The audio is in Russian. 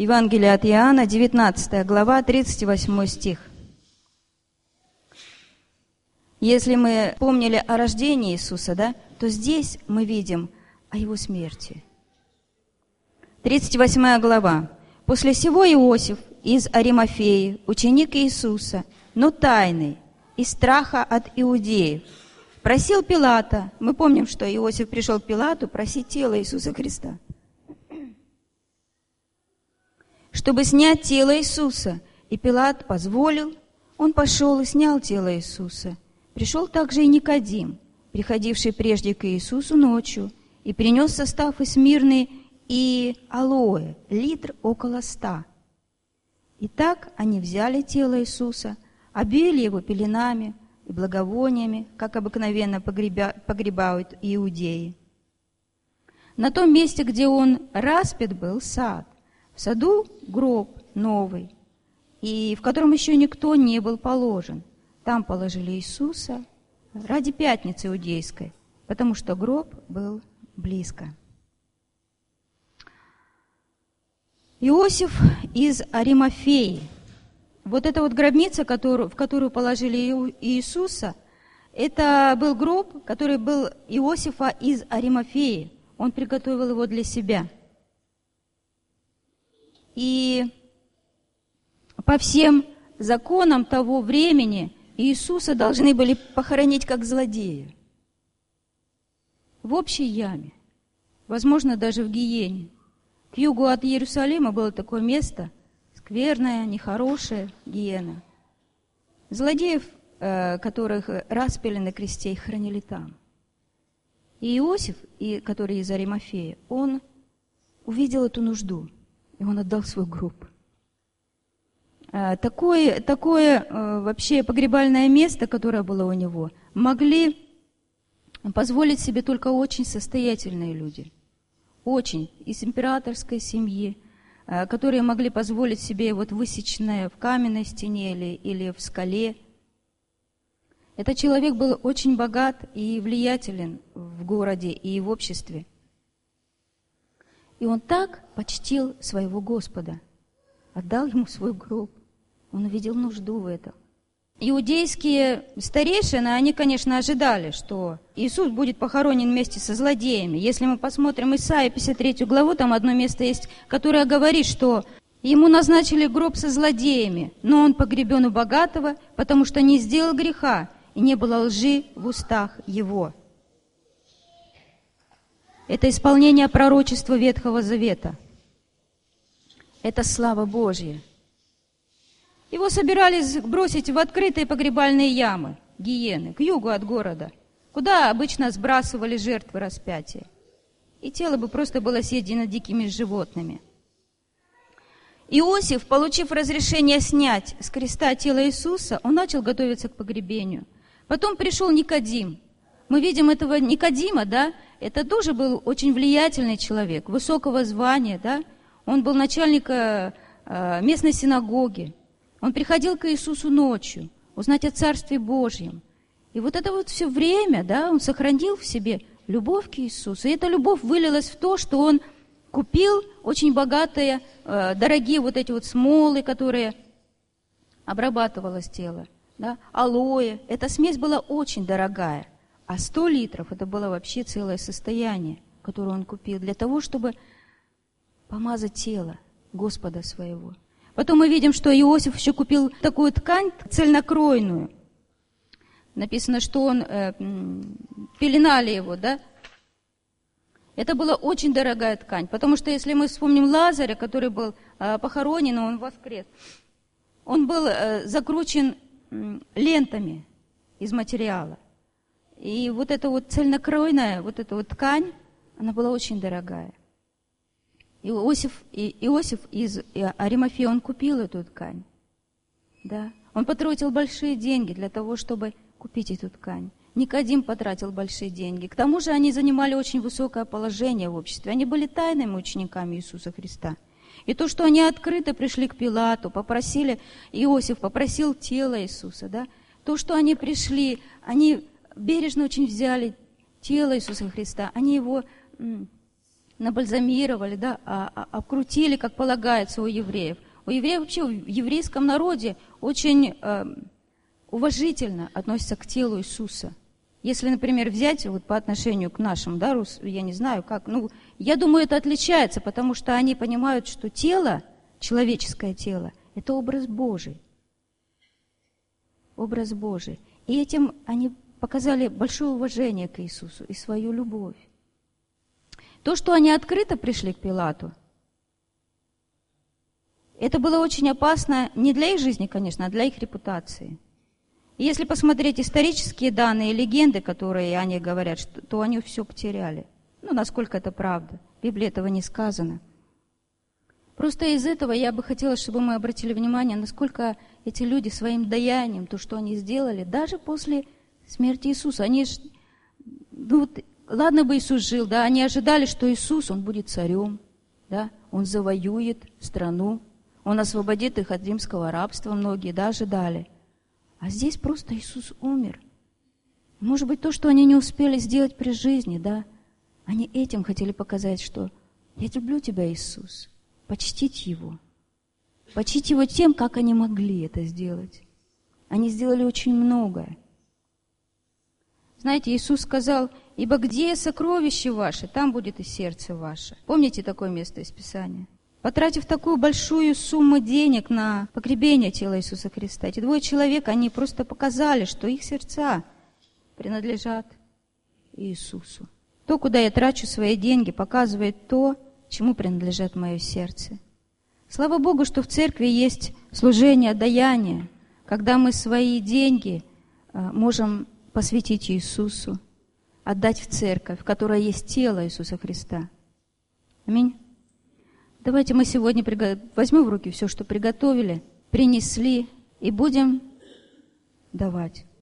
Евангелие от Иоанна, 19 глава, 38 стих. Если мы помнили о рождении Иисуса, да, то здесь мы видим о Его смерти. 38 глава. «После сего Иосиф из Аримафеи, ученик Иисуса, но тайный, из страха от иудеев, просил Пилата, мы помним, что Иосиф пришел к Пилату просить тело Иисуса Христа, чтобы снять тело Иисуса. И Пилат позволил, он пошел и снял тело Иисуса – Пришел также и Никодим, приходивший прежде к Иисусу ночью, и принес состав из мирны и алоэ, литр около ста. Итак, они взяли тело Иисуса, обвили его пеленами и благовониями, как обыкновенно погреба, погребают иудеи. На том месте, где он распят был, сад. Саду гроб новый, и в котором еще никто не был положен. Там положили Иисуса ради пятницы иудейской, потому что гроб был близко. Иосиф из Аримафеи. Вот эта вот гробница, которую, в которую положили Иисуса, это был гроб, который был Иосифа из Аримафеи. Он приготовил его для себя. И по всем законам того времени – Иисуса должны были похоронить как злодея. В общей яме, возможно, даже в Гиене. К югу от Иерусалима было такое место, скверное, нехорошее, Гиена. Злодеев, э, которых распили на кресте, их хранили там. И Иосиф, который из Аримафея, он увидел эту нужду, и он отдал свой гроб – Э, такое, такое э, вообще погребальное место, которое было у него, могли позволить себе только очень состоятельные люди. Очень. Из императорской семьи, э, которые могли позволить себе вот высеченное в каменной стене или, или в скале. Этот человек был очень богат и влиятелен в городе и в обществе. И он так почтил своего Господа, отдал ему свой гроб. Он увидел нужду в этом. Иудейские старейшины, они, конечно, ожидали, что Иисус будет похоронен вместе со злодеями. Если мы посмотрим Исаия 53 главу, там одно место есть, которое говорит, что ему назначили гроб со злодеями, но он погребен у богатого, потому что не сделал греха, и не было лжи в устах его. Это исполнение пророчества Ветхого Завета. Это слава Божья – его собирались бросить в открытые погребальные ямы, гиены, к югу от города, куда обычно сбрасывали жертвы распятия. И тело бы просто было съедено дикими животными. Иосиф, получив разрешение снять с креста тело Иисуса, он начал готовиться к погребению. Потом пришел Никодим. Мы видим этого Никодима, да? Это тоже был очень влиятельный человек, высокого звания, да? Он был начальник э, местной синагоги. Он приходил к Иисусу ночью, узнать о Царстве Божьем. И вот это вот все время, да, он сохранил в себе любовь к Иисусу. И эта любовь вылилась в то, что он купил очень богатые, э, дорогие вот эти вот смолы, которые обрабатывалось тело, да, алоэ. Эта смесь была очень дорогая. А 100 литров – это было вообще целое состояние, которое он купил для того, чтобы помазать тело Господа своего. Потом мы видим, что Иосиф еще купил такую ткань цельнокройную. Написано, что он э, пеленали его, да? Это была очень дорогая ткань, потому что если мы вспомним Лазаря, который был э, похоронен, он воскрес, он был э, закручен э, лентами из материала. И вот эта вот цельнокройная, вот эта вот ткань, она была очень дорогая. Иосиф, Иосиф из Аримафея, он купил эту ткань. Да? Он потратил большие деньги для того, чтобы купить эту ткань. Никодим потратил большие деньги. К тому же они занимали очень высокое положение в обществе. Они были тайными учениками Иисуса Христа. И то, что они открыто пришли к Пилату, попросили, Иосиф попросил тело Иисуса, да? то, что они пришли, они бережно очень взяли тело Иисуса Христа, они его набальзамировали, да, а, а, обкрутили, как полагается у евреев. У евреев вообще в еврейском народе очень э, уважительно относятся к телу Иисуса. Если, например, взять вот по отношению к нашим, да, рус, я не знаю как, ну, я думаю, это отличается, потому что они понимают, что тело, человеческое тело, это образ Божий. Образ Божий. И этим они показали большое уважение к Иисусу и свою любовь. То, что они открыто пришли к Пилату, это было очень опасно не для их жизни, конечно, а для их репутации – если посмотреть исторические данные, легенды, которые они говорят, то они все потеряли. Ну, насколько это правда. В Библии этого не сказано. Просто из этого я бы хотела, чтобы мы обратили внимание, насколько эти люди своим даянием, то, что они сделали, даже после смерти Иисуса, они ж, ну, вот, ладно бы Иисус жил, да, они ожидали, что Иисус, Он будет царем, да, Он завоюет страну, Он освободит их от римского рабства, многие, да, ожидали – а здесь просто Иисус умер. Может быть, то, что они не успели сделать при жизни, да, они этим хотели показать, что я люблю тебя, Иисус, почтить Его. Почтить Его тем, как они могли это сделать. Они сделали очень многое. Знаете, Иисус сказал, «Ибо где сокровище ваше, там будет и сердце ваше». Помните такое место из Писания? Потратив такую большую сумму денег на погребение тела Иисуса Христа, эти двое человек, они просто показали, что их сердца принадлежат Иисусу. То, куда я трачу свои деньги, показывает то, чему принадлежит мое сердце. Слава Богу, что в церкви есть служение даяние, когда мы свои деньги э, можем посвятить Иисусу, отдать в церковь, в которой есть тело Иисуса Христа. Аминь. Давайте мы сегодня возьмем в руки все, что приготовили, принесли, и будем давать.